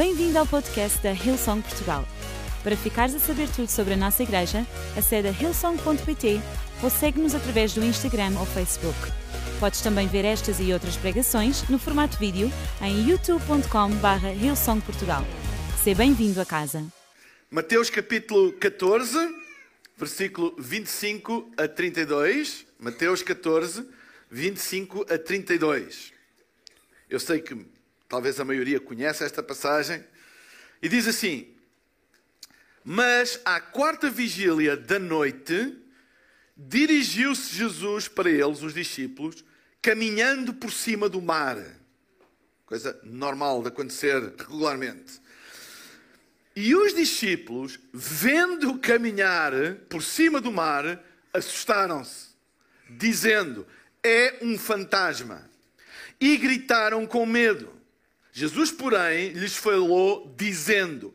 Bem-vindo ao podcast da Hillsong Portugal. Para ficares a saber tudo sobre a nossa igreja, acede a hillsong.pt ou segue-nos através do Instagram ou Facebook. Podes também ver estas e outras pregações no formato vídeo em youtube.com.br hillsongportugal. Seja bem-vindo a casa. Mateus capítulo 14, versículo 25 a 32. Mateus 14, 25 a 32. Eu sei que talvez a maioria conhece esta passagem. E diz assim: Mas à quarta vigília da noite, dirigiu-se Jesus para eles, os discípulos, caminhando por cima do mar. Coisa normal de acontecer regularmente. E os discípulos, vendo caminhar por cima do mar, assustaram-se, dizendo: É um fantasma. E gritaram com medo. Jesus, porém, lhes falou, dizendo: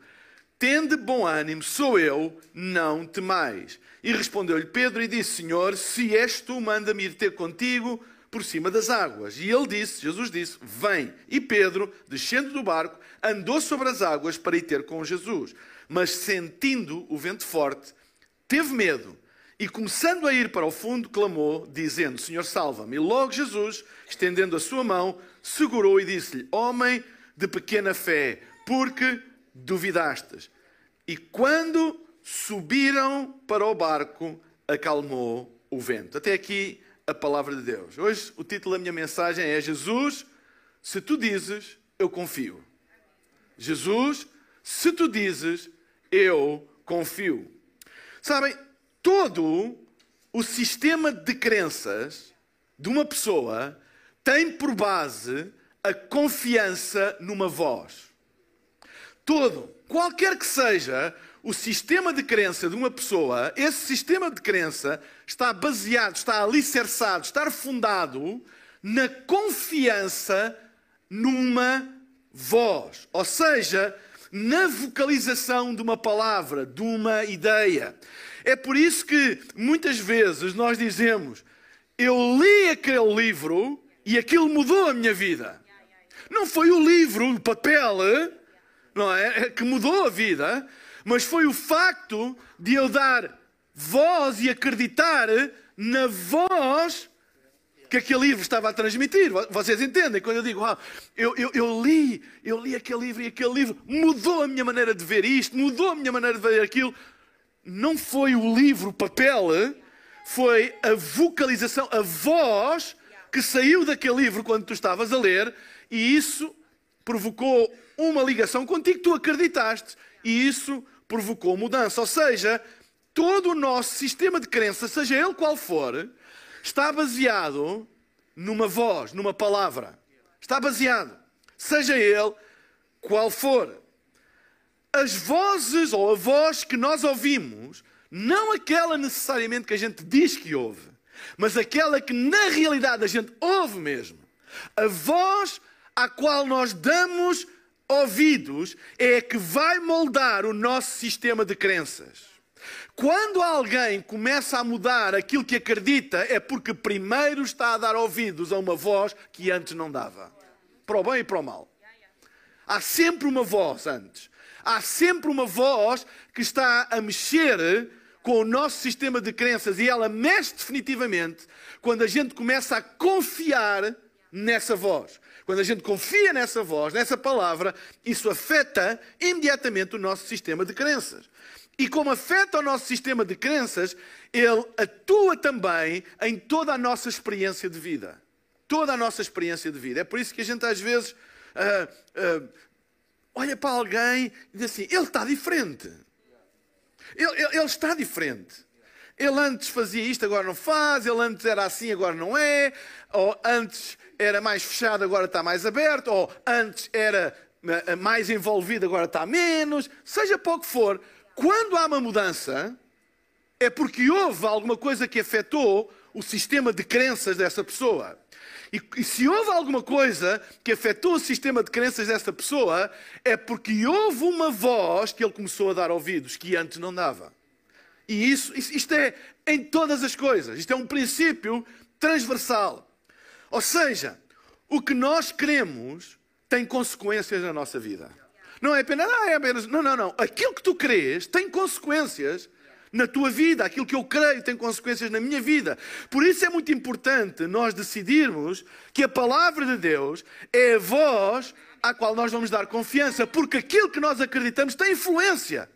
Tende bom ânimo, sou eu, não temais. E respondeu-lhe Pedro e disse: Senhor, se és tu, manda-me ir ter contigo por cima das águas. E ele disse, Jesus disse: Vem. E Pedro, descendo do barco, andou sobre as águas para ir ter com Jesus. Mas sentindo o vento forte, teve medo e, começando a ir para o fundo, clamou, dizendo: Senhor, salva-me. E logo Jesus, estendendo a sua mão, segurou e disse-lhe: Homem de pequena fé, porque duvidastes. E quando subiram para o barco, acalmou o vento. Até aqui a palavra de Deus. Hoje o título da minha mensagem é Jesus, se tu dizes, eu confio. Jesus, se tu dizes, eu confio. Sabem, todo o sistema de crenças de uma pessoa tem por base a confiança numa voz. Todo, qualquer que seja o sistema de crença de uma pessoa, esse sistema de crença está baseado, está alicerçado, está fundado na confiança numa voz. Ou seja, na vocalização de uma palavra, de uma ideia. É por isso que muitas vezes nós dizemos: Eu li aquele livro e aquilo mudou a minha vida. Não foi o livro, o papel, não é, que mudou a vida, mas foi o facto de eu dar voz e acreditar na voz que aquele livro estava a transmitir. Vocês entendem? Quando eu digo, ah, eu, eu, eu, li, eu li aquele livro e aquele livro mudou a minha maneira de ver isto, mudou a minha maneira de ver aquilo. Não foi o livro, o papel, foi a vocalização, a voz que saiu daquele livro quando tu estavas a ler e isso provocou uma ligação contigo, tu acreditaste, e isso provocou mudança. Ou seja, todo o nosso sistema de crença, seja ele qual for, está baseado numa voz, numa palavra. Está baseado, seja ele qual for. As vozes ou a voz que nós ouvimos, não aquela necessariamente que a gente diz que ouve, mas aquela que na realidade a gente ouve mesmo. A voz à qual nós damos ouvidos é que vai moldar o nosso sistema de crenças. Quando alguém começa a mudar aquilo que acredita, é porque primeiro está a dar ouvidos a uma voz que antes não dava. Para o bem e para o mal. Há sempre uma voz antes. Há sempre uma voz que está a mexer com o nosso sistema de crenças e ela mexe definitivamente quando a gente começa a confiar nessa voz. Quando a gente confia nessa voz, nessa palavra, isso afeta imediatamente o nosso sistema de crenças. E como afeta o nosso sistema de crenças, ele atua também em toda a nossa experiência de vida. Toda a nossa experiência de vida. É por isso que a gente às vezes uh, uh, olha para alguém e diz assim: ele está diferente. Ele, ele, ele está diferente. Ele antes fazia isto, agora não faz. Ele antes era assim, agora não é. Ou antes era mais fechado, agora está mais aberto, ou antes era eh, mais envolvido, agora está menos, seja para o que for, quando há uma mudança, é porque houve alguma coisa que afetou o sistema de crenças dessa pessoa. E, e, se houve alguma coisa que afetou o sistema de crenças dessa pessoa, é porque houve uma voz que ele começou a dar ouvidos que antes não dava. E isso, isto é em todas as coisas. Isto é um princípio transversal. Ou seja, o que nós queremos tem consequências na nossa vida. Não é apenas, ah, é apenas. Não, não, não. Aquilo que tu crês tem consequências na tua vida. Aquilo que eu creio tem consequências na minha vida. Por isso é muito importante nós decidirmos que a palavra de Deus é a voz à qual nós vamos dar confiança, porque aquilo que nós acreditamos tem influência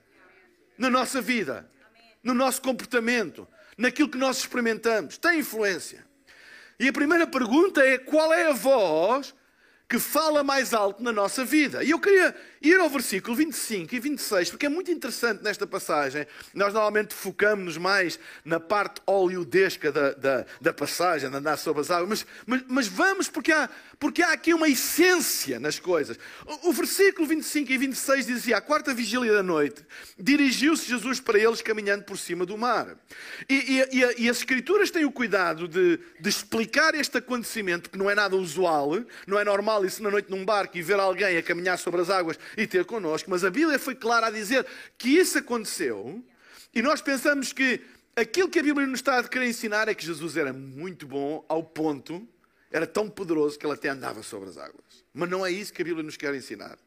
na nossa vida, no nosso comportamento, naquilo que nós experimentamos. Tem influência. E a primeira pergunta é: qual é a voz que fala mais alto na nossa vida. E eu queria ir ao versículo 25 e 26, porque é muito interessante nesta passagem. Nós normalmente focamos-nos mais na parte oleodesca da, da, da passagem, de andar sobre as águas, mas, mas, mas, vamos porque há, porque há aqui uma essência nas coisas. O, o versículo 25 e 26 dizia: à quarta vigília da noite, dirigiu-se Jesus para eles caminhando por cima do mar. E, e, e, e as Escrituras têm o cuidado de, de explicar este acontecimento, que não é nada usual, não é normal isso na noite num barco e ver alguém a caminhar sobre as águas e ter connosco, mas a Bíblia foi clara a dizer que isso aconteceu e nós pensamos que aquilo que a Bíblia nos está a querer ensinar é que Jesus era muito bom ao ponto, era tão poderoso que ele até andava sobre as águas. Mas não é isso que a Bíblia nos quer ensinar.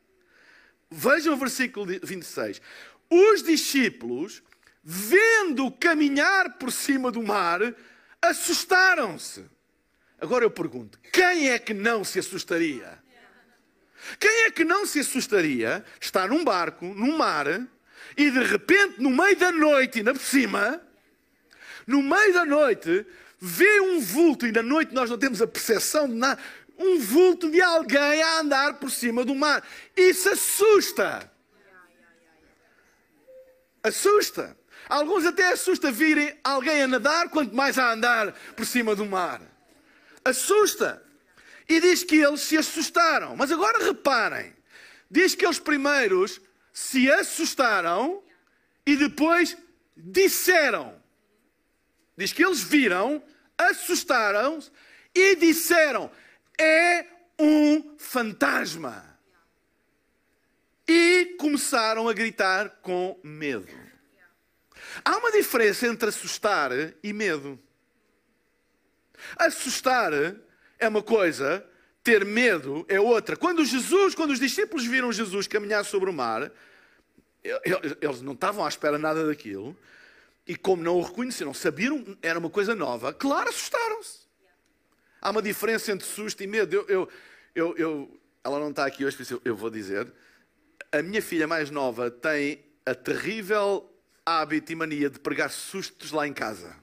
Vejam o versículo 26. Os discípulos, vendo caminhar por cima do mar, assustaram-se. Agora eu pergunto: quem é que não se assustaria? Quem é que não se assustaria estar num barco, num mar, e de repente, no meio da noite, ainda por cima, no meio da noite, vê um vulto, e na noite nós não temos a percepção de nada, um vulto de alguém a andar por cima do mar. Isso assusta. Assusta. Alguns até assusta virem alguém a nadar, quanto mais a andar por cima do mar assusta. E diz que eles se assustaram. Mas agora reparem: diz que eles primeiros se assustaram e depois disseram. Diz que eles viram, assustaram-se e disseram: é um fantasma. E começaram a gritar com medo. Há uma diferença entre assustar e medo. Assustar é uma coisa, ter medo é outra. Quando Jesus, quando os discípulos viram Jesus caminhar sobre o mar, eles não estavam à espera nada daquilo. E como não o reconheceram, sabiam era uma coisa nova, claro, assustaram-se. Há uma diferença entre susto e medo. Eu, eu, eu, eu ela não está aqui hoje, por isso eu vou dizer. A minha filha mais nova tem a terrível hábito e mania de pregar sustos lá em casa.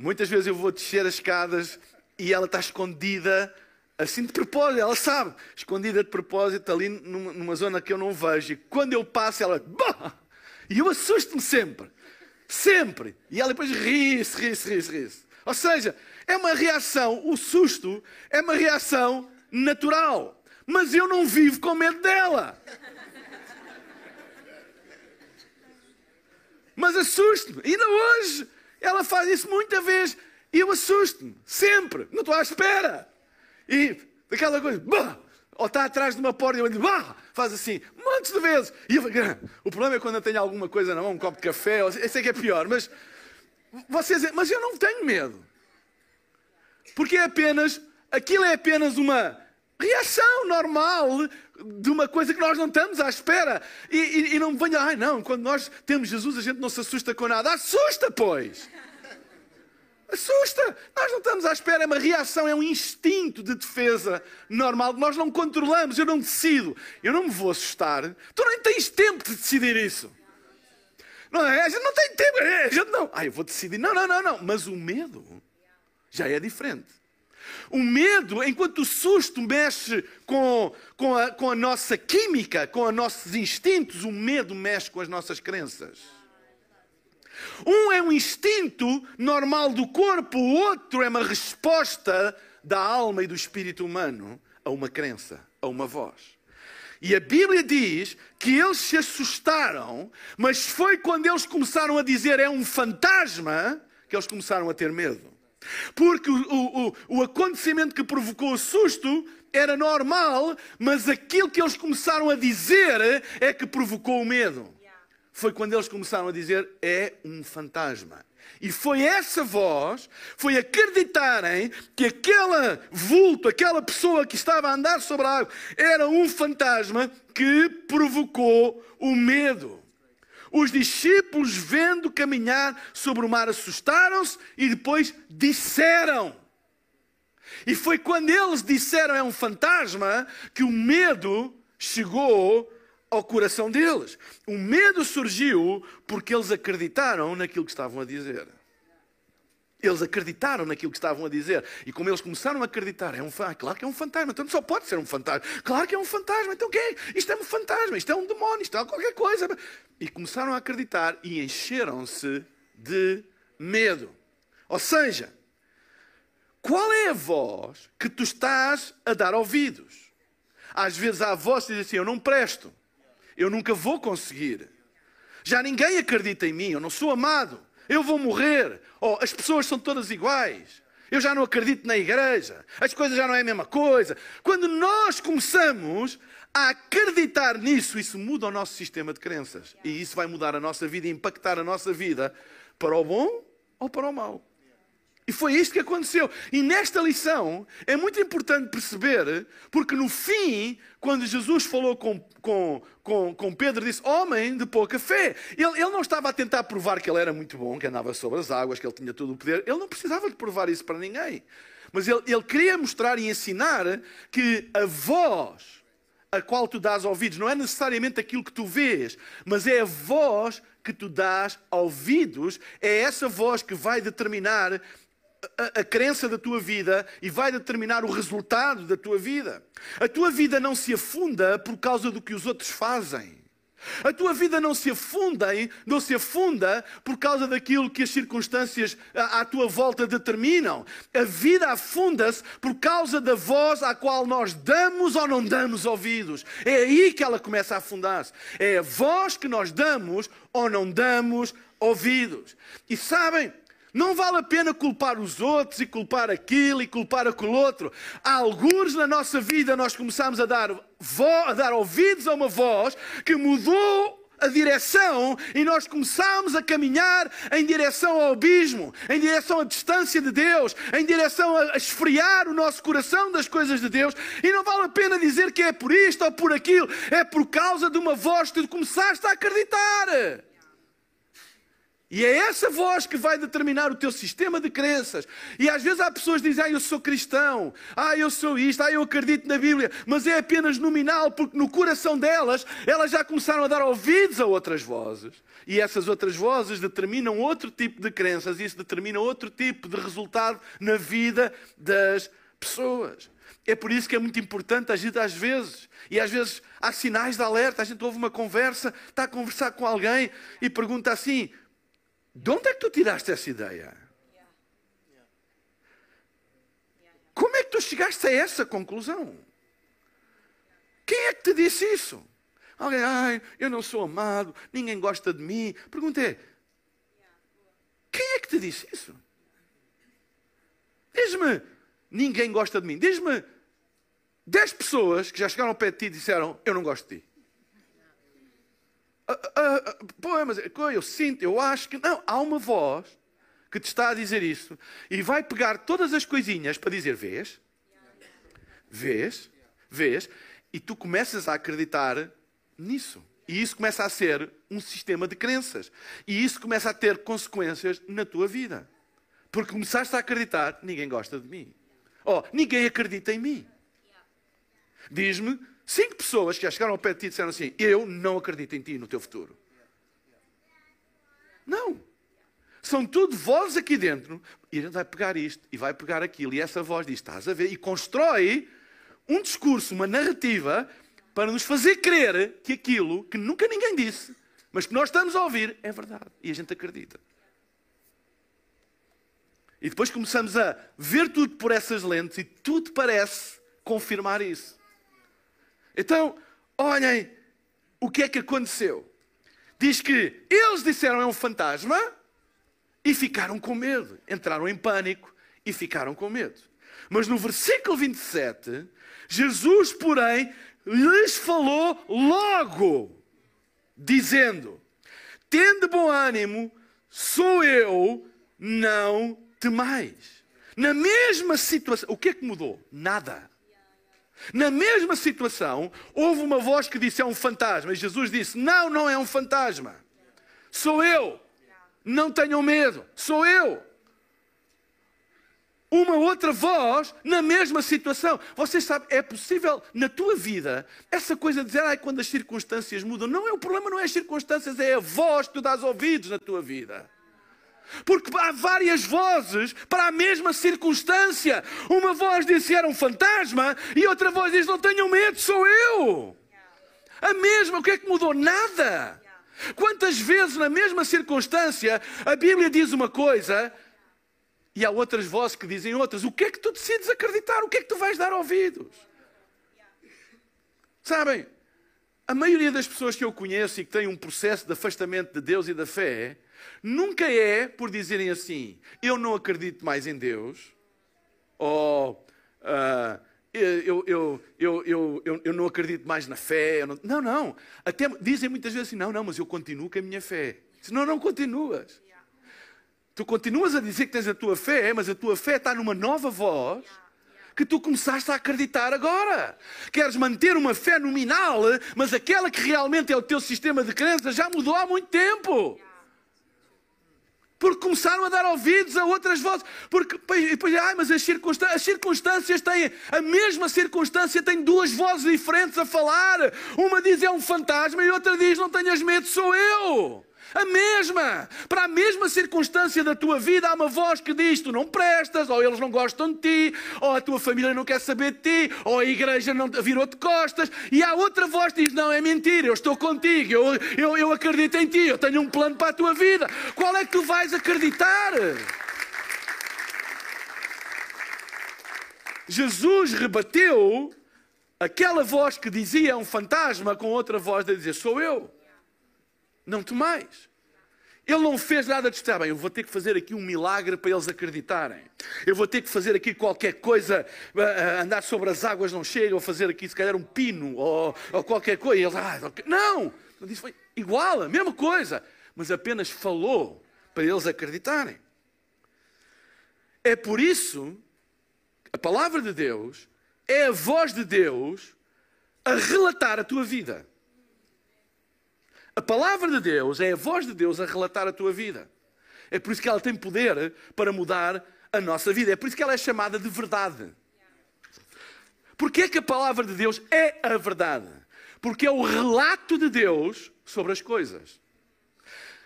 Muitas vezes eu vou descer as escadas e ela está escondida, assim de propósito, ela sabe, escondida de propósito ali numa, numa zona que eu não vejo. E quando eu passo, ela. Bah! E eu assusto-me sempre. Sempre. E ela depois ri-se, ri-se, ri-se, ri-se. Ou seja, é uma reação, o susto é uma reação natural. Mas eu não vivo com medo dela. Mas assusto-me. Ainda hoje ela faz isso muita vez e eu assusto-me, sempre, não estou à espera. E aquela coisa, bah, ou está atrás de uma porta e eu digo, bah, faz assim, montes de vezes. E eu, o problema é quando eu tenho alguma coisa na mão, um copo de café, eu sei que é pior, mas vocês, mas eu não tenho medo. Porque é apenas, aquilo é apenas uma reação normal de uma coisa que nós não estamos à espera. E, e, e não me venha, ai não, quando nós temos Jesus a gente não se assusta com nada. Assusta, pois! Assusta! Nós não estamos à espera, é uma reação, é um instinto de defesa normal nós não controlamos. Eu não decido, eu não me vou assustar. Tu nem tens tempo de decidir isso. Não é? A gente não tem tempo, a gente não. Ah, eu vou decidir. Não, não, não, não. Mas o medo já é diferente. O medo, enquanto o susto mexe com, com, a, com a nossa química, com os nossos instintos, o medo mexe com as nossas crenças. Um é um instinto normal do corpo, o outro é uma resposta da alma e do espírito humano a uma crença, a uma voz. E a Bíblia diz que eles se assustaram, mas foi quando eles começaram a dizer é um fantasma que eles começaram a ter medo. Porque o, o, o acontecimento que provocou o susto era normal, mas aquilo que eles começaram a dizer é que provocou o medo. Foi quando eles começaram a dizer: é um fantasma. E foi essa voz, foi acreditarem que aquela vulto, aquela pessoa que estava a andar sobre a água, era um fantasma que provocou o medo. Os discípulos, vendo caminhar sobre o mar, assustaram-se e depois disseram. E foi quando eles disseram é um fantasma que o medo chegou ao coração deles. O medo surgiu porque eles acreditaram naquilo que estavam a dizer. Eles acreditaram naquilo que estavam a dizer. E como eles começaram a acreditar, é um ah, claro que é um fantasma, então só pode ser um fantasma. Claro que é um fantasma, então o quê? Isto é um fantasma, isto é um demónio, isto é qualquer coisa. E começaram a acreditar e encheram-se de medo. Ou seja, qual é a voz que tu estás a dar ouvidos? Às vezes há a voz que diz assim: Eu não presto, eu nunca vou conseguir. Já ninguém acredita em mim, eu não sou amado, eu vou morrer. Oh, as pessoas são todas iguais. Eu já não acredito na igreja, as coisas já não é a mesma coisa. Quando nós começamos a acreditar nisso, isso muda o nosso sistema de crenças. E isso vai mudar a nossa vida e impactar a nossa vida para o bom ou para o mal. E foi isto que aconteceu. E nesta lição é muito importante perceber, porque no fim, quando Jesus falou com, com, com, com Pedro, disse: Homem de pouca fé. Ele, ele não estava a tentar provar que ele era muito bom, que andava sobre as águas, que ele tinha todo o poder. Ele não precisava de provar isso para ninguém. Mas ele, ele queria mostrar e ensinar que a voz a qual tu dás ouvidos não é necessariamente aquilo que tu vês, mas é a voz que tu dás ouvidos, é essa voz que vai determinar a, a, crença da tua vida e vai determinar o resultado da tua vida. A tua vida não se afunda por causa do que os outros fazem. A tua vida não se afunda, não se afunda por causa daquilo que as circunstâncias à, à tua volta determinam. A vida afunda-se por causa da voz à qual nós damos ou não damos ouvidos. É aí que ela começa a afundar-se. É a voz que nós damos ou não damos ouvidos. E sabem, não vale a pena culpar os outros e culpar aquilo e culpar aquele outro. Há alguns na nossa vida nós começamos a dar, a dar ouvidos a uma voz que mudou a direção e nós começamos a caminhar em direção ao abismo, em direção à distância de Deus, em direção a esfriar o nosso coração das coisas de Deus. E não vale a pena dizer que é por isto ou por aquilo, é por causa de uma voz que tu começaste a acreditar. E é essa voz que vai determinar o teu sistema de crenças. E às vezes há pessoas que dizem, ah, eu sou cristão, ah, eu sou isto, ah, eu acredito na Bíblia, mas é apenas nominal, porque no coração delas, elas já começaram a dar ouvidos a outras vozes. E essas outras vozes determinam outro tipo de crenças, e isso determina outro tipo de resultado na vida das pessoas. É por isso que é muito importante a gente às vezes, e às vezes há sinais de alerta, a gente ouve uma conversa, está a conversar com alguém e pergunta assim, de onde é que tu tiraste essa ideia? Como é que tu chegaste a essa conclusão? Quem é que te disse isso? Alguém, ai, eu não sou amado, ninguém gosta de mim. Pergunta é, quem é que te disse isso? Diz-me, ninguém gosta de mim. Diz-me, dez pessoas que já chegaram ao pé de ti e disseram, eu não gosto de ti. Ah, ah, ah, mas eu sinto, eu acho que. Não, há uma voz que te está a dizer isso e vai pegar todas as coisinhas para dizer: vês? Vês? Vês? E tu começas a acreditar nisso. E isso começa a ser um sistema de crenças. E isso começa a ter consequências na tua vida. Porque começaste a acreditar: ninguém gosta de mim. Oh, ninguém acredita em mim. Diz-me Cinco pessoas que já chegaram ao pé de ti e disseram assim: Eu não acredito em ti no teu futuro. Não. São tudo vozes aqui dentro. E a gente vai pegar isto e vai pegar aquilo. E essa voz diz: Estás a ver? E constrói um discurso, uma narrativa, para nos fazer crer que aquilo que nunca ninguém disse, mas que nós estamos a ouvir, é verdade. E a gente acredita. E depois começamos a ver tudo por essas lentes e tudo parece confirmar isso. Então, olhem o que é que aconteceu. Diz que eles disseram é um fantasma e ficaram com medo. Entraram em pânico e ficaram com medo. Mas no versículo 27, Jesus, porém, lhes falou logo, dizendo: Tende bom ânimo, sou eu, não temais. Na mesma situação, o que é que mudou? Nada. Na mesma situação, houve uma voz que disse é um fantasma, e Jesus disse: Não, não é um fantasma. Sou eu. Não tenham medo, sou eu. Uma outra voz na mesma situação. Vocês sabem, é possível na tua vida essa coisa de dizer, ai, quando as circunstâncias mudam. Não é o problema, não é as circunstâncias, é a voz que tu dás ouvidos na tua vida. Porque há várias vozes para a mesma circunstância. Uma voz disse era um fantasma e outra voz diz não tenham medo, sou eu. A mesma, o que é que mudou? Nada. Quantas vezes na mesma circunstância a Bíblia diz uma coisa e há outras vozes que dizem outras. O que é que tu decides acreditar? O que é que tu vais dar ouvidos? Sabem, a maioria das pessoas que eu conheço e que têm um processo de afastamento de Deus e da fé Nunca é por dizerem assim, eu não acredito mais em Deus, ou uh, eu, eu, eu, eu, eu, não acredito mais na fé. Não... não, não. Até dizem muitas vezes assim, não, não, mas eu continuo com a minha fé. Senão não continuas. Tu continuas a dizer que tens a tua fé, mas a tua fé está numa nova voz que tu começaste a acreditar agora. Queres manter uma fé nominal, mas aquela que realmente é o teu sistema de crença já mudou há muito tempo porque começaram a dar ouvidos a outras vozes. Porque depois, ai, mas as circunstâncias, as circunstâncias têm, a mesma circunstância tem duas vozes diferentes a falar. Uma diz é um fantasma e outra diz não tenhas medo, sou eu. A mesma. Para a mesma circunstância da tua vida, há uma voz que diz: tu não prestas, ou eles não gostam de ti, ou a tua família não quer saber de ti, ou a igreja não virou de costas. E há outra voz que diz: não, é mentira, eu estou contigo, eu, eu, eu acredito em ti, eu tenho um plano para a tua vida. Qual é que tu vais acreditar? Jesus rebateu aquela voz que dizia um fantasma com outra voz a dizer: Sou eu. Não temais. Ele não fez nada de estar bem. Eu vou ter que fazer aqui um milagre para eles acreditarem. Eu vou ter que fazer aqui qualquer coisa, andar sobre as águas não chega, ou fazer aqui se calhar um pino, ou, ou qualquer coisa. E eles, ah, não! Ele disse, foi igual, a mesma coisa. Mas apenas falou para eles acreditarem. É por isso, a palavra de Deus é a voz de Deus a relatar a tua vida. A palavra de Deus é a voz de Deus a relatar a tua vida. É por isso que ela tem poder para mudar a nossa vida. É por isso que ela é chamada de verdade. Porquê é que a palavra de Deus é a verdade? Porque é o relato de Deus sobre as coisas.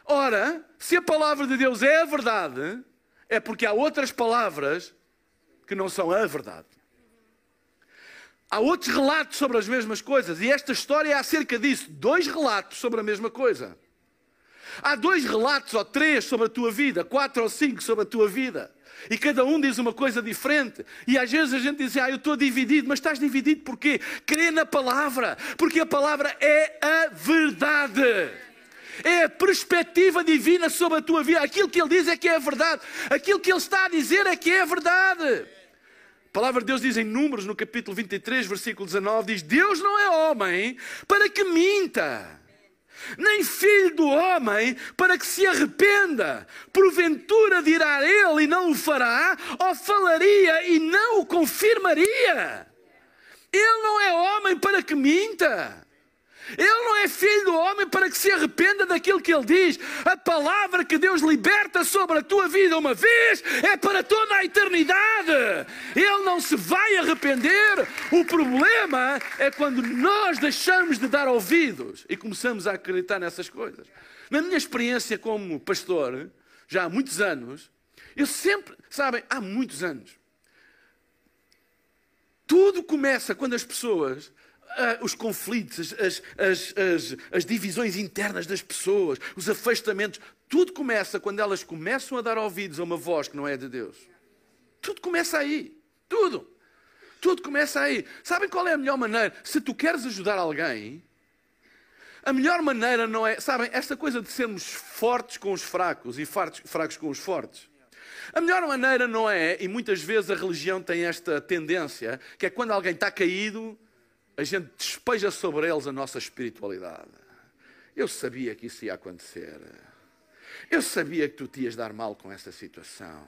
Ora, se a palavra de Deus é a verdade, é porque há outras palavras que não são a verdade. Há outros relatos sobre as mesmas coisas e esta história é acerca disso. Dois relatos sobre a mesma coisa. Há dois relatos ou três sobre a tua vida, quatro ou cinco sobre a tua vida. E cada um diz uma coisa diferente. E às vezes a gente diz, ah, eu estou dividido, mas estás dividido porquê? Crê na palavra, porque a palavra é a verdade. É a perspectiva divina sobre a tua vida. Aquilo que ele diz é que é a verdade. Aquilo que ele está a dizer é que é a verdade. A palavra de Deus diz em Números, no capítulo 23, versículo 19: diz: Deus não é homem para que minta, nem filho do homem para que se arrependa. Porventura dirá ele e não o fará, ou falaria e não o confirmaria. Ele não é homem para que minta. Ele não é filho do homem para que se arrependa daquilo que ele diz. A palavra que Deus liberta sobre a tua vida uma vez é para toda a eternidade. Ele não se vai arrepender. O problema é quando nós deixamos de dar ouvidos e começamos a acreditar nessas coisas. Na minha experiência como pastor, já há muitos anos, eu sempre, sabem, há muitos anos, tudo começa quando as pessoas uh, os conflitos, as, as, as, as divisões internas das pessoas, os afastamentos, tudo começa quando elas começam a dar ouvidos a uma voz que não é de Deus. Tudo começa aí. Tudo. Tudo começa aí. Sabem qual é a melhor maneira? Se tu queres ajudar alguém, a melhor maneira não é. Sabem, esta coisa de sermos fortes com os fracos e fracos com os fortes. A melhor maneira não é, e muitas vezes a religião tem esta tendência, que é quando alguém está caído, a gente despeja sobre eles a nossa espiritualidade. Eu sabia que isso ia acontecer. Eu sabia que tu te ias dar mal com essa situação.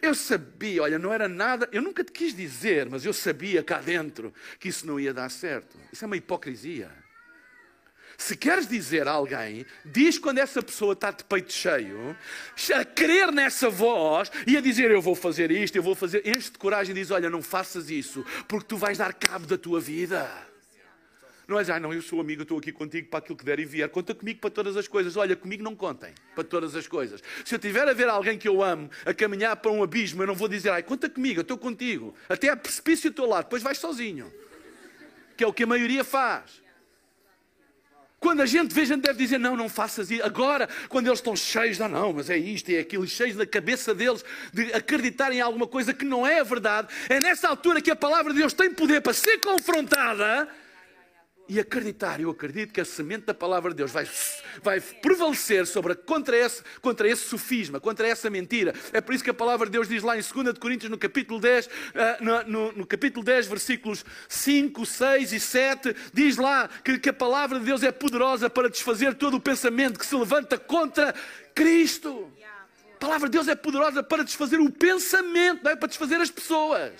Eu sabia, olha, não era nada, eu nunca te quis dizer, mas eu sabia cá dentro que isso não ia dar certo. Isso é uma hipocrisia. Se queres dizer a alguém, diz quando essa pessoa está de peito cheio, a crer nessa voz e a dizer eu vou fazer isto, eu vou fazer. Enche de coragem e diz: Olha, não faças isso, porque tu vais dar cabo da tua vida. Não és, ah, não, eu sou amigo, estou aqui contigo para aquilo que der e vier. Conta comigo para todas as coisas. Olha, comigo não contem para todas as coisas. Se eu tiver a ver alguém que eu amo a caminhar para um abismo, eu não vou dizer, ai, conta comigo, eu estou contigo. Até a precipício estou lá, depois vais sozinho. Que é o que a maioria faz. Quando a gente vê, a gente deve dizer: não, não faças isso. Agora, quando eles estão cheios, não, não, mas é isto, é aquilo, cheios da cabeça deles de acreditarem em alguma coisa que não é a verdade, é nessa altura que a palavra de Deus tem poder para ser confrontada e acreditar. Eu acredito que a semente da palavra de Deus vai, vai prevalecer sobre, contra, esse, contra esse sofisma, contra essa mentira. É por isso que a palavra de Deus diz lá em 2 de Coríntios, no capítulo 10, uh, no, no, no, capítulo 10, versículos 5, 6 e 7, diz lá que, que a palavra de Deus é poderosa para desfazer todo o pensamento que se levanta contra Cristo. A palavra de Deus é poderosa para desfazer o pensamento, não é para desfazer as pessoas.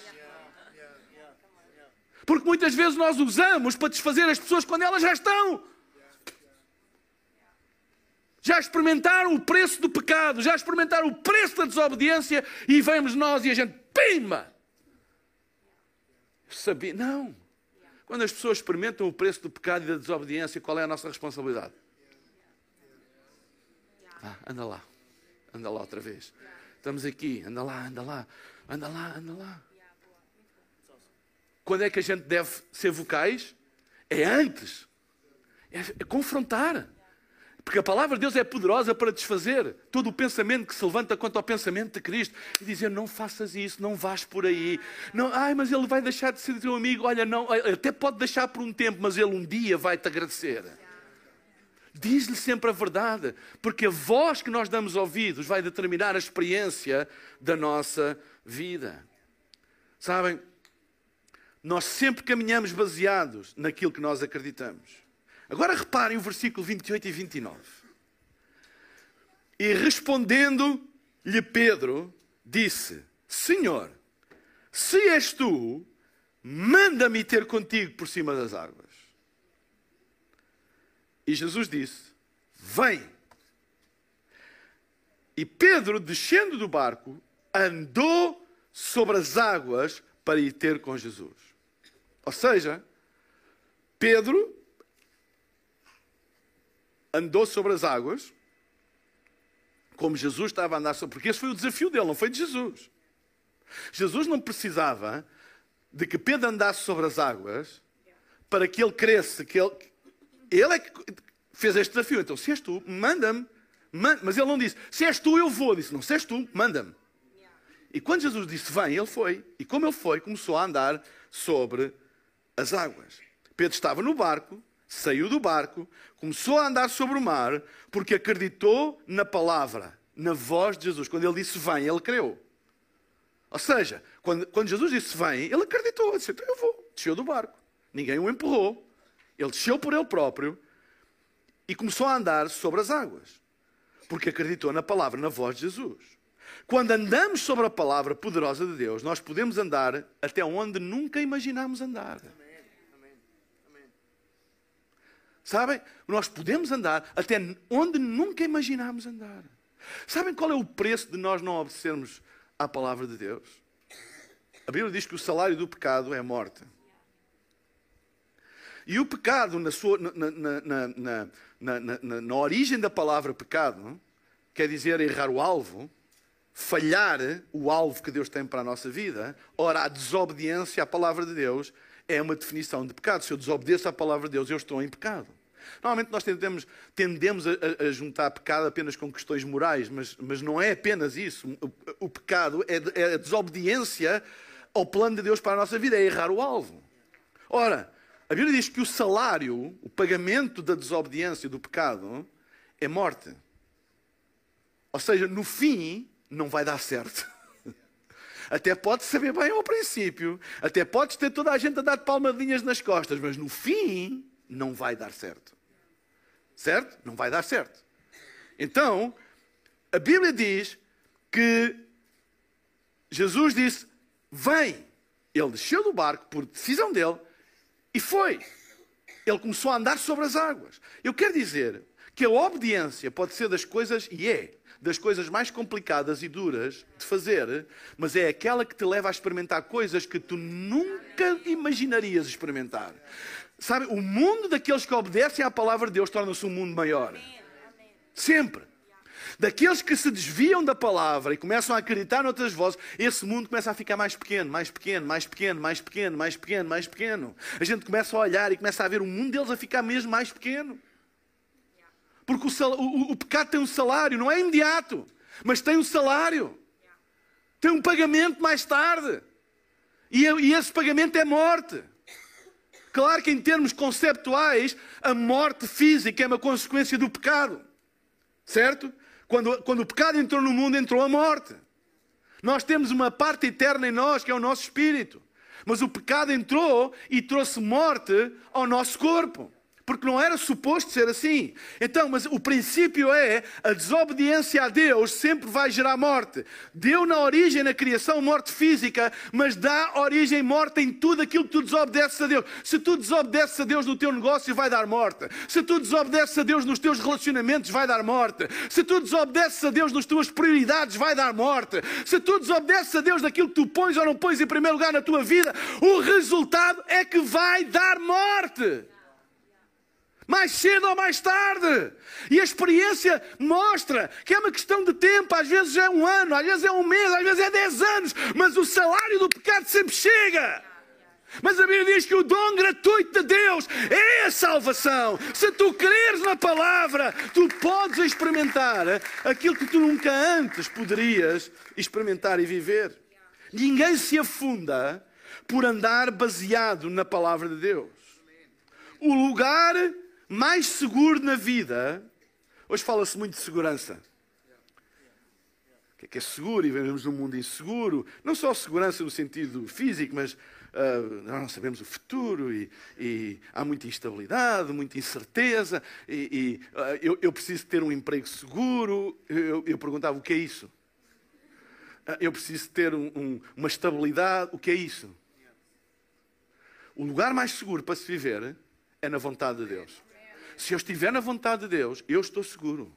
Porque muitas vezes nós usamos para desfazer as pessoas quando elas já estão. Já experimentaram o preço do pecado, já experimentaram o preço da desobediência e vemos nós e a gente, pima! Sabia? Não. Quando as pessoas experimentam o preço do pecado e da desobediência, qual é a nossa responsabilidade? Ah, anda lá, anda lá outra vez. Estamos aqui, anda lá, anda lá, anda lá, anda lá. Quando é que a gente deve ser vocais? É antes. É, é confrontar. Porque a palavra de Deus é poderosa para desfazer todo o pensamento que se levanta quanto ao pensamento de Cristo e dizer: não faças isso, não vás por aí. Não, ai, mas ele vai deixar de ser teu amigo. Olha, não, até pode deixar por um tempo, mas ele um dia vai te agradecer. Diz-lhe sempre a verdade, porque a voz que nós damos ouvidos vai determinar a experiência da nossa vida. Sabem? Nós sempre caminhamos baseados naquilo que nós acreditamos. Agora reparem o versículo 28 e 29. E respondendo-lhe Pedro, disse: Senhor, se és tu, manda-me ter contigo por cima das águas. E Jesus disse: Vem. E Pedro, descendo do barco, andou sobre as águas para ir ter com Jesus. Ou seja, Pedro andou sobre as águas, como Jesus estava a andar sobre. Porque esse foi o desafio dele, não foi de Jesus. Jesus não precisava de que Pedro andasse sobre as águas para que ele cresça, que ele, ele é que fez este desafio. Então, se és tu, manda-me. Manda Mas ele não disse, se és tu, eu vou. Disse, não, se és tu, manda-me. E quando Jesus disse, vem, ele foi. E como ele foi, começou a andar sobre as águas. Pedro estava no barco, saiu do barco, começou a andar sobre o mar, porque acreditou na palavra, na voz de Jesus. Quando ele disse vem, ele creu. Ou seja, quando, quando Jesus disse vem, ele acreditou. Ele disse, então eu vou. Desceu do barco. Ninguém o empurrou. Ele desceu por ele próprio e começou a andar sobre as águas. Porque acreditou na palavra, na voz de Jesus. Quando andamos sobre a palavra poderosa de Deus, nós podemos andar até onde nunca imaginámos andar. Sabem? Nós podemos andar até onde nunca imaginámos andar. Sabem qual é o preço de nós não obedecermos à palavra de Deus? A Bíblia diz que o salário do pecado é a morte. E o pecado, na, sua, na, na, na, origem da palavra pecado, quer dizer errar o alvo, falhar o alvo que Deus tem para a nossa vida. Ora, a desobediência à palavra de Deus é uma definição de pecado. Se eu desobedeço à palavra de Deus, eu estou em pecado. Normalmente nós tendemos, tendemos a, a, juntar pecado apenas com questões morais, mas, mas não é apenas isso. O, o pecado é, é a desobediência ao plano de Deus para a nossa vida, é errar o alvo. Ora, a Bíblia diz que o salário, o pagamento da desobediência, do pecado, é morte. Ou seja, no fim, não vai dar certo. Até podes saber bem ao princípio, até podes ter toda a gente a dar palmadinhas nas costas, mas no fim não vai dar certo. Certo? Não vai dar certo. Então, A Bíblia diz que Jesus disse: Vem. Ele desceu do barco por decisão dele e foi. Ele começou a andar sobre as águas. Eu quero dizer que a obediência pode ser das coisas, e é, das coisas mais complicadas e duras de fazer, mas é aquela que te leva a experimentar coisas que tu nunca imaginarias experimentar. Sabe, o mundo daqueles que obedecem à palavra de Deus torna-se um mundo maior. Sempre. Daqueles que se desviam da palavra e começam a acreditar noutras vozes, esse mundo começa a ficar mais pequeno, mais pequeno, mais pequeno, mais pequeno, mais pequeno, mais pequeno. A gente começa a olhar e começa a ver o mundo deles a ficar mesmo mais pequeno. Porque o, sal, o, o pecado tem um salário, não é imediato, mas tem um salário. Tem um pagamento mais tarde. E, e esse pagamento é morte. Claro que em termos conceptuais, a morte física é uma consequência do pecado. Certo? Quando, quando o pecado entrou no mundo, entrou a morte. Nós temos uma parte eterna em nós, que é o nosso espírito. Mas o pecado entrou e trouxe morte ao nosso corpo porque não era suposto ser assim. Então, mas o princípio é a desobediência a Deus sempre vai gerar morte. Deu na origem, na criação, morte física, mas dá origem morte em tudo aquilo que tu desobedeces a Deus. Se tu desobedeces a Deus no teu negócio, vai dar morte. Se tu desobedeces a Deus nos teus relacionamentos, vai dar morte. Se tu desobedeces a Deus nas tuas prioridades, vai dar morte. Se tu desobedeces a Deus naquilo que tu pões ou não pões em primeiro lugar na tua vida, o resultado é que vai dar morte. Mais cedo ou mais tarde. E a experiência mostra que é uma questão de tempo. Às vezes é um ano, às vezes é um mês, às vezes é dez anos. Mas o salário do pecado sempre chega. Mas a Bíblia diz que o dom gratuito de Deus é a salvação. Se tu creres na palavra, tu podes experimentar aquilo que tu nunca antes poderias experimentar e viver. Ninguém se afunda por andar baseado na palavra de Deus. O lugar mais seguro na vida. Hoje fala-se muito de segurança. O que é, que é seguro? E vivemos num mundo inseguro. Não só segurança no sentido físico, mas uh, não sabemos o futuro e, e, há muita instabilidade, muita incerteza. E, e uh, eu, eu, preciso ter um emprego seguro. Eu, eu perguntava: o que é isso? Uh, eu preciso ter um, um, uma estabilidade. O que é isso? O lugar mais seguro para se viver é na vontade de Deus. Se eu estiver na vontade de Deus, eu estou seguro.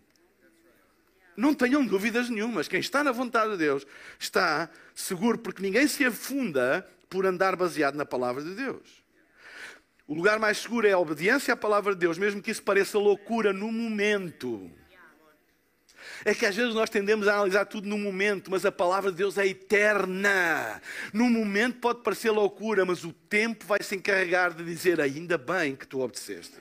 Não tenham dúvidas nenhumas. Quem está na vontade de Deus está seguro, porque ninguém se afunda por andar baseado na palavra de Deus. O lugar mais seguro é a obediência à palavra de Deus, mesmo que isso pareça loucura no momento. É que às vezes nós tendemos a analisar tudo no momento, mas a palavra de Deus é eterna. No momento pode parecer loucura, mas o tempo vai se encarregar de dizer: ainda bem que tu obedeceste.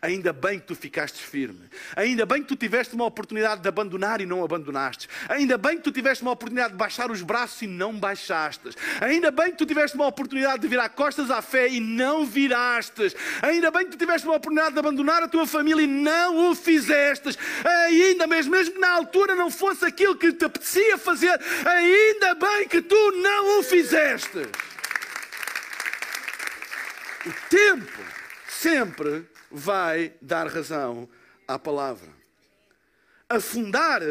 Ainda bem que tu ficaste firme. Ainda bem que tu tiveste uma oportunidade de abandonar e não abandonaste. Ainda bem que tu tiveste uma oportunidade de baixar os braços e não baixaste. Ainda bem que tu tiveste uma oportunidade de virar costas à fé e não virastes. Ainda bem que tu tiveste uma oportunidade de abandonar a tua família e não o fizestes. Ainda mesmo, mesmo que na altura não fosse aquilo que te apetecia fazer, ainda bem que tu não o fizeste. O tempo sempre vai dar razão à palavra. Afundar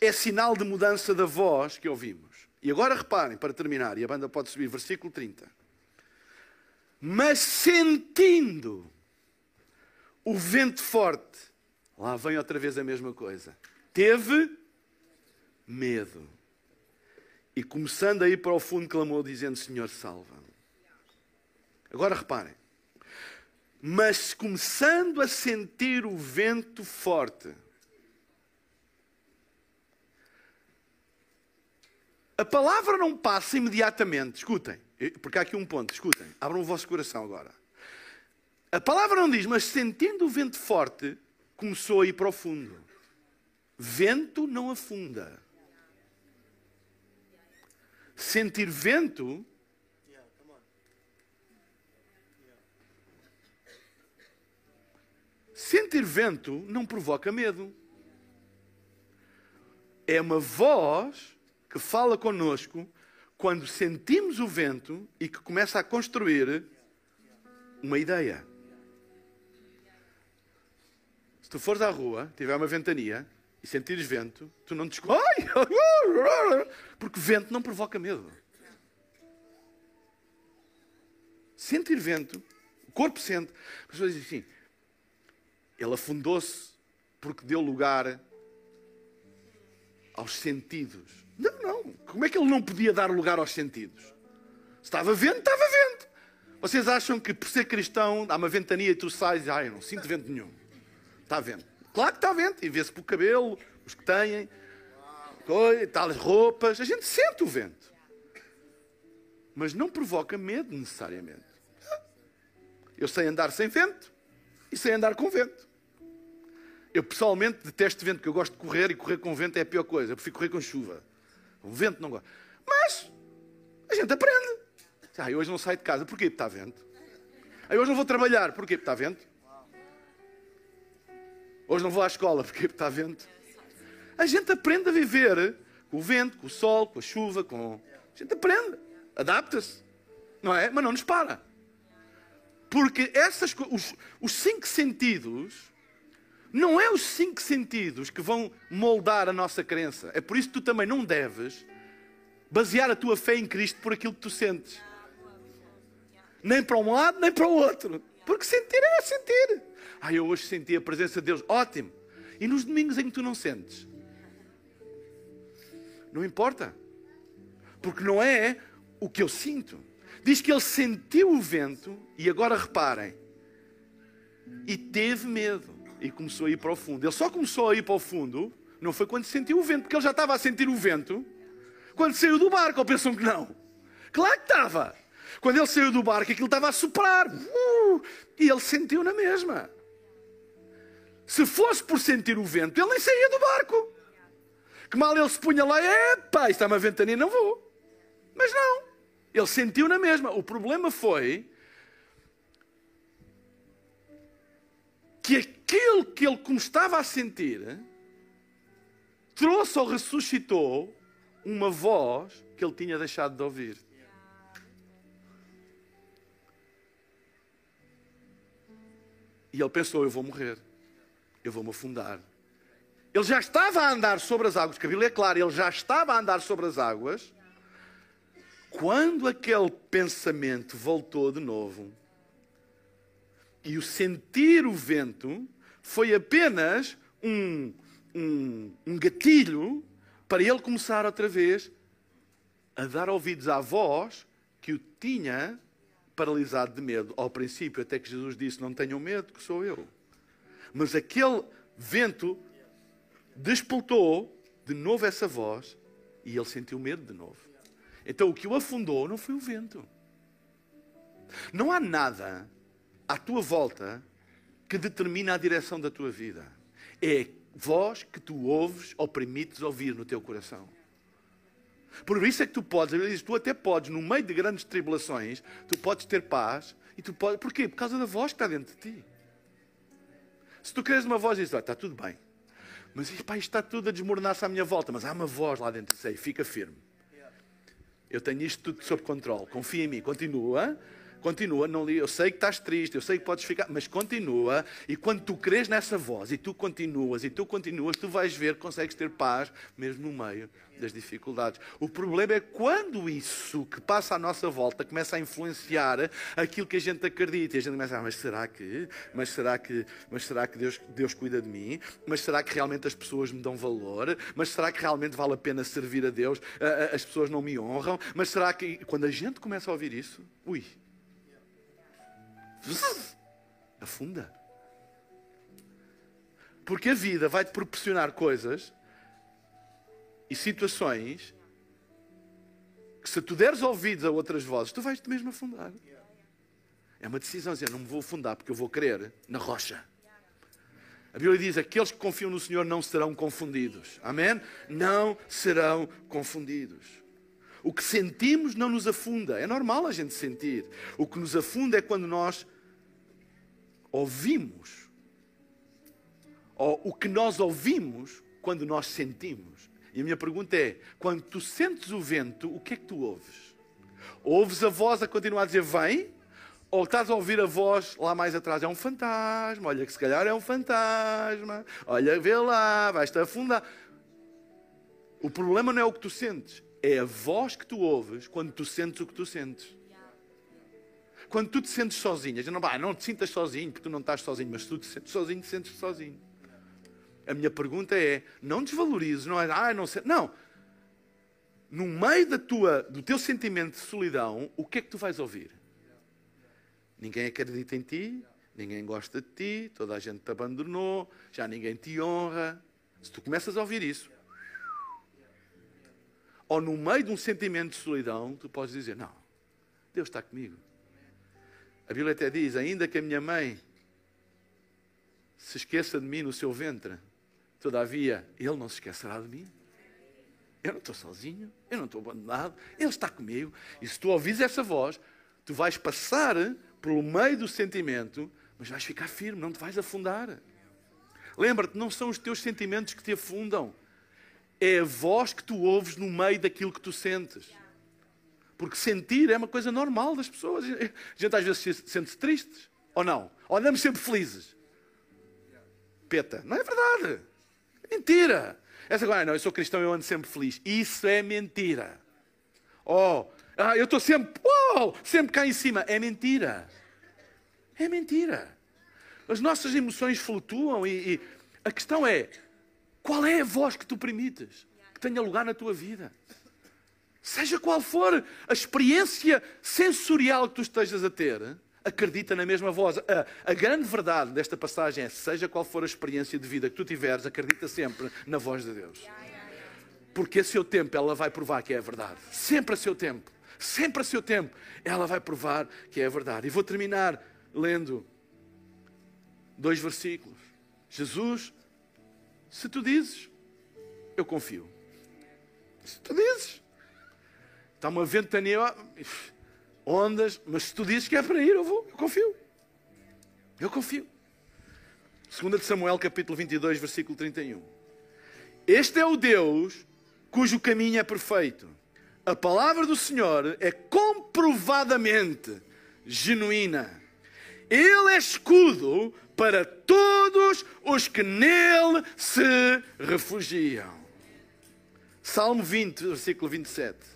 é sinal de mudança da voz que ouvimos. E agora reparem, para terminar, e a banda pode subir, versículo 30. Mas sentindo o vento forte, lá vem outra vez a mesma coisa. Teve medo. E começando a ir para o fundo, clamou, dizendo: Senhor, salva-me. Agora reparem mas começando a sentir o vento forte. A palavra não passa imediatamente, escutem, porque há aqui um ponto, escutem, abram o vosso coração agora. A palavra não diz, mas sentindo o vento forte, começou a ir para o fundo. Vento não afunda. Sentir vento Sentir vento não provoca medo. É uma voz que fala conosco quando sentimos o vento e que começa a construir uma ideia. Se tu fores à rua, tiver uma ventania, e sentires vento, tu não te porque vento não provoca medo. Sentir vento, o corpo sente. As pessoas dizem assim: ele afundou-se porque deu lugar aos sentidos. Não, não. Como é que ele não podia dar lugar aos sentidos? Estava vento, estava vento. Vocês acham que por ser cristão há uma ventania e tu sais e ai, não sinto vento nenhum. Está vento. Claro que está vento. E vê-se pelo cabelo, os que têm, as roupas. A gente sente o vento. Mas não provoca medo necessariamente. Eu sei andar sem vento e sei andar com vento. Eu pessoalmente detesto vento, porque eu gosto de correr e correr com vento é a pior coisa. Eu prefiro correr com chuva. O vento não gosta. Mas a gente aprende. Ah, hoje não saio de casa. Porquê? Porque está vento. Ah, hoje não vou trabalhar. Porquê? Porque está vento. Hoje não vou à escola. Porquê? Porque está vento. A gente aprende a viver com o vento, com o sol, com a chuva, com... A gente aprende. Adapta-se. Não é? Mas não nos para. Porque essas, os, os cinco sentidos não é os cinco sentidos que vão moldar a nossa crença. É por isso que tu também não deves basear a tua fé em Cristo por aquilo que tu sentes. Nem para um lado, nem para o outro. Porque sentir é sentir. Ah, eu hoje senti a presença de Deus. Ótimo. E nos domingos em que tu não sentes? Não importa. Porque não é o que eu sinto. Diz que ele sentiu o vento, e agora reparem, e teve medo, e começou a ir para o fundo. Ele só começou a ir para o fundo, não foi quando sentiu o vento, porque ele já estava a sentir o vento quando saiu do barco. Ou pensam que não? Claro que estava. Quando ele saiu do barco, aquilo estava a soprar. Uh, e ele sentiu na mesma. Se fosse por sentir o vento, ele nem saía do barco. Que mal ele se punha lá, epá, está uma ventania, não vou. Mas não. Ele sentiu na mesma. O problema foi que aquilo que ele estava a sentir trouxe ou ressuscitou uma voz que ele tinha deixado de ouvir. E ele pensou: eu vou morrer, eu vou me afundar. Ele já estava a andar sobre as águas, que a Bíblia é clara, ele já estava a andar sobre as águas, quando aquele pensamento voltou de novo, e o sentir o vento foi apenas um, um, um gatilho para ele começar outra vez a dar ouvidos à voz que o tinha paralisado de medo ao princípio, até que Jesus disse: Não tenham medo, que sou eu. Mas aquele vento despoltou de novo essa voz e ele sentiu medo de novo. Então o que o afundou não foi o vento. Não há nada à tua volta que determina a direção da tua vida. É a voz que tu ouves ou permites ouvir no teu coração. Por isso é que tu podes, ele diz, tu até podes, no meio de grandes tribulações, tu podes ter paz. E tu podes, porquê? Por causa da voz que está dentro de ti. Se tu queres uma voz dizes, ah, está tudo bem. Mas pá, isto está tudo a desmoronar-se à minha volta. Mas há uma voz lá dentro de si, fica firme. Eu tenho isto tudo sob controle. Confia em mim. Continua. Continua, não li, eu sei que estás triste, eu sei que podes ficar, mas continua. E quando tu crês nessa voz e tu continuas e tu continuas, tu vais ver que consegues ter paz mesmo no meio das dificuldades. O problema é quando isso que passa à nossa volta começa a influenciar aquilo que a gente acredita. E a gente começa a, ah, mas será que? Mas será que? Mas será que Deus, Deus cuida de mim? Mas será que realmente as pessoas me dão valor? Mas será que realmente vale a pena servir a Deus? As pessoas não me honram? Mas será que quando a gente começa a ouvir isso, ui, afunda. Porque a vida vai te proporcionar coisas e situações que se tu deres ouvidos a outras vozes, tu vais-te mesmo afundar. É uma decisão dizer, não me vou afundar porque eu vou crer na rocha. A Bíblia diz: aqueles que confiam no Senhor não serão confundidos. Amém? Não serão confundidos. O que sentimos não nos afunda. É normal a gente sentir. O que nos afunda é quando nós ouvimos. Ou o que nós ouvimos quando nós sentimos. E a minha pergunta é: quando tu sentes o vento, o que é que tu ouves? Ouves a voz a continuar a dizer vem? Ou estás a ouvir a voz lá mais atrás, é um fantasma, olha que se calhar é um fantasma, olha, vê lá, vais-te afundar. O problema não é o que tu sentes, é a voz que tu ouves quando tu sentes o que tu sentes. Quando tu te sentes sozinho, não, vai, não te sintas sozinho, porque tu não estás sozinho, mas tu te sentes sozinho, te sentes sozinho. A minha pergunta é: não desvalorizes, não é, ah, não sei. Não. No meio da tua, do teu sentimento de solidão, o que é que tu vais ouvir? Ninguém acredita em ti, ninguém gosta de ti, toda a gente te abandonou, já ninguém te honra. Se tu começas a ouvir isso, ou no meio de um sentimento de solidão, tu podes dizer: Não, Deus está comigo. A Bíblia até diz: ainda que a minha mãe se esqueça de mim no seu ventre, todavia Ele não se esquecerá de mim. Eu não estou sozinho, eu não estou abandonado, Ele está comigo. E se tu ouvires essa voz, tu vais passar pelo meio do sentimento, mas vais ficar firme, não te vais afundar. Lembra-te, não são os teus sentimentos que te afundam, é a voz que tu ouves no meio daquilo que tu sentes. Porque sentir é uma coisa normal das pessoas. A gente às vezes sente-se tristes, ou não? Ou andamos sempre felizes. Peta. Não é verdade. Mentira. Essa agora, não, eu sou cristão, eu ando sempre feliz. Isso é mentira. Oh, ah, eu estou sempre, oh, sempre cá em cima. É mentira. É mentira. As nossas emoções flutuam e, e a questão é, qual é a voz que tu permites que tenha lugar na tua vida? Seja qual for a experiência sensorial que tu estejas a ter, acredita na mesma voz. A, a, grande verdade desta passagem é: seja qual for a experiência de vida que tu tiveres, acredita sempre na voz de Deus. Porque a seu tempo ela vai provar que é a verdade. Sempre a seu tempo. Sempre a seu tempo ela vai provar que é a verdade. E vou terminar lendo dois versículos. Jesus, se tu dizes, eu confio. Se tu dizes, Está uma ventania, ondas, mas se tu dizes que é para ir, eu vou, eu confio. Eu confio. 2 de Samuel, capítulo 22, versículo 31. Este é o Deus cujo caminho é perfeito. A palavra do Senhor é comprovadamente genuína. Ele é escudo para todos os que nele se refugiam. Salmo 20, versículo 27.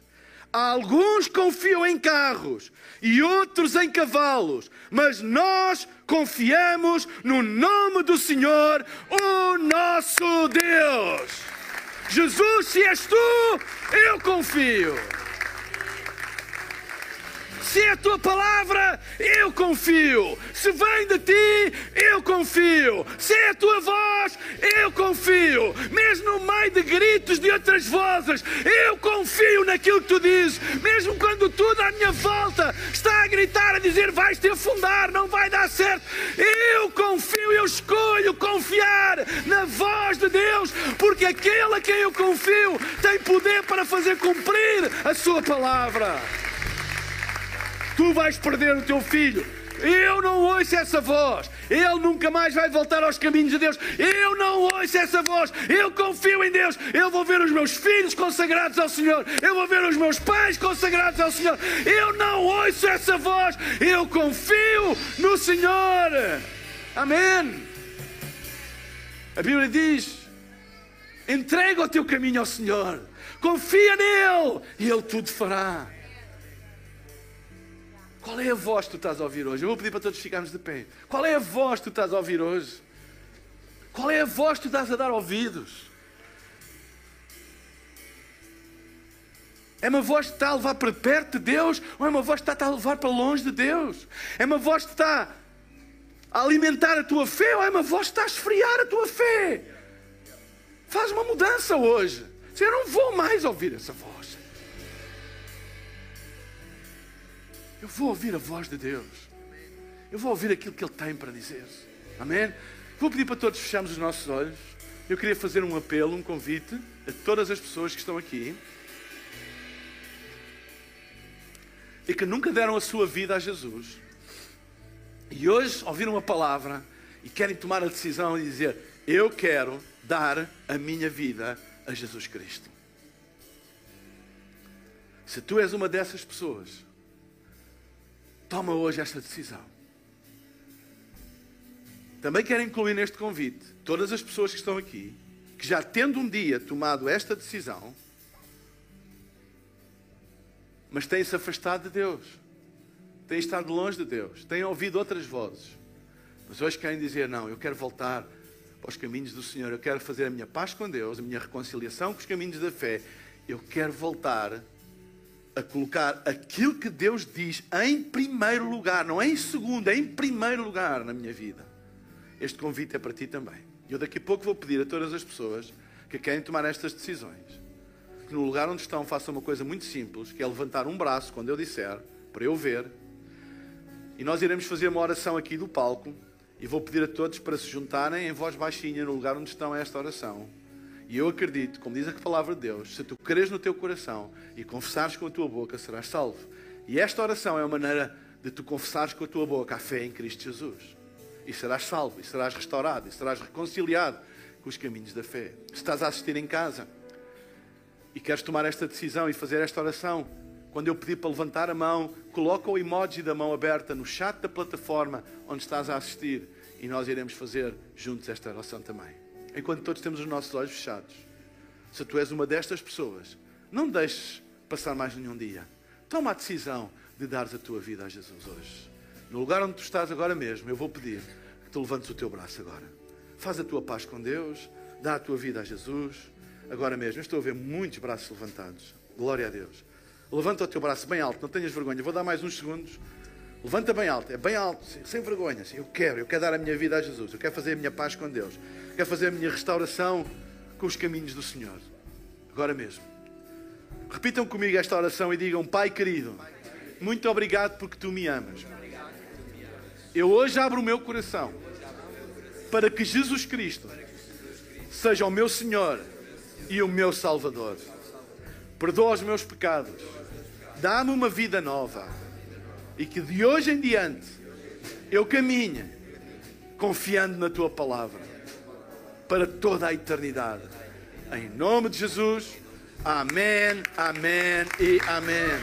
Alguns confiam em carros e outros em cavalos, mas nós confiamos no nome do Senhor, o nosso Deus. Jesus, se és tu, eu confio. Se é a tua palavra, eu confio. Se vem de ti, eu confio. Se é a tua voz, eu confio. Mesmo no meio de gritos de outras vozes, eu confio naquilo que tu dizes. Mesmo quando tudo à minha volta está a gritar, a dizer vais te afundar, não vai dar certo. Eu confio, eu escolho confiar na voz de Deus, porque aquele a quem eu confio tem poder para fazer cumprir a sua palavra tu vais perder o teu filho. Eu não ouço essa voz. Ele nunca mais vai voltar aos caminhos de Deus. Eu não ouço essa voz. Eu confio em Deus. Eu vou ver os meus filhos consagrados ao Senhor. Eu vou ver os meus pais consagrados ao Senhor. Eu não ouço essa voz. Eu confio no Senhor. Amém. A Bíblia diz: entrega o teu caminho ao Senhor. Confia nele e Ele tudo fará. Qual é a voz que tu estás a ouvir hoje? Eu vou pedir para todos ficarmos de pé. Qual é a voz que tu estás a ouvir hoje? Qual é a voz que tu estás a dar ouvidos? É uma voz que está a levar para perto de Deus ou é uma voz que está a levar para longe de Deus? É uma voz que está a alimentar a tua fé ou é uma voz que está a esfriar a tua fé? Faz uma mudança hoje. Eu não vou mais ouvir essa voz. Eu vou ouvir a voz de Deus. Eu vou ouvir aquilo que Ele tem para dizer. Amém? Vou pedir para todos fecharmos os nossos olhos. Eu queria fazer um apelo, um convite a todas as pessoas que estão aqui e que nunca deram a sua vida a Jesus. E hoje ouviram uma palavra e querem tomar a decisão e dizer: Eu quero dar a minha vida a Jesus Cristo. Se tu és uma dessas pessoas, toma hoje esta decisão. Também quero incluir neste convite todas as pessoas que estão aqui, que já tendo um dia tomado esta decisão, mas têm-se afastado de Deus, têm estado longe de Deus, têm ouvido outras vozes, mas hoje querem dizer: Não, eu quero voltar aos caminhos do Senhor, eu quero fazer a minha paz com Deus, a minha reconciliação com os caminhos da fé, eu quero voltar a colocar aquilo que Deus diz em primeiro lugar, não é em segundo, é em primeiro lugar na minha vida. Este convite é para ti também. Eu daqui a pouco vou pedir a todas as pessoas que querem tomar estas decisões que no lugar onde estão façam uma coisa muito simples, que é levantar um braço quando eu disser, para eu ver. E nós iremos fazer uma oração aqui do palco e vou pedir a todos para se juntarem em voz baixinha no lugar onde estão a esta oração. E eu acredito, como diz a palavra de Deus, se tu creres no teu coração e confessares com a tua boca, serás salvo. E esta oração é a maneira de tu confessares com a tua boca a fé em Cristo Jesus. E serás salvo, e serás restaurado, e serás reconciliado com os caminhos da fé. Se estás a assistir em casa, e queres tomar esta decisão e fazer esta oração, quando eu pedir para levantar a mão, coloca o emoji da mão aberta no chat da plataforma onde estás a assistir e nós iremos fazer juntos esta oração também. Enquanto todos temos os nossos olhos fechados. Se tu és uma destas pessoas, não deixes passar mais nenhum dia. Toma a decisão de dares a tua vida a Jesus hoje. No lugar onde tu estás agora mesmo, eu vou pedir que tu levantes o teu braço agora. Faz a tua paz com Deus, dá a tua vida a Jesus agora mesmo. Eu estou a ver muitos braços levantados. Glória a Deus. Levanta o teu braço bem alto, não tenhas vergonha. Vou dar mais uns segundos. Levanta bem alto, é bem alto, sem vergonha. Eu quero, eu quero dar a minha vida a Jesus. Eu quero fazer a minha paz com Deus. Eu quero fazer a minha restauração com os caminhos do Senhor. Agora mesmo. Repitam comigo esta oração e digam: Pai querido, muito obrigado porque tu me amas. Eu hoje abro o meu coração para que Jesus Cristo seja o meu Senhor e o meu Salvador. Perdoa os meus pecados. Dá-me uma vida nova. E que de hoje em diante eu caminhe confiando na tua palavra para toda a eternidade. Em nome de Jesus. Amém, amém e amém.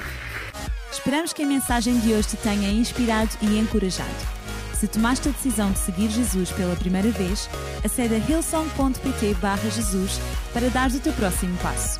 Esperamos que a mensagem de hoje te tenha inspirado e encorajado. Se tomaste a decisão de seguir Jesus pela primeira vez, acede a hillsong.pt Jesus para dar o teu próximo passo.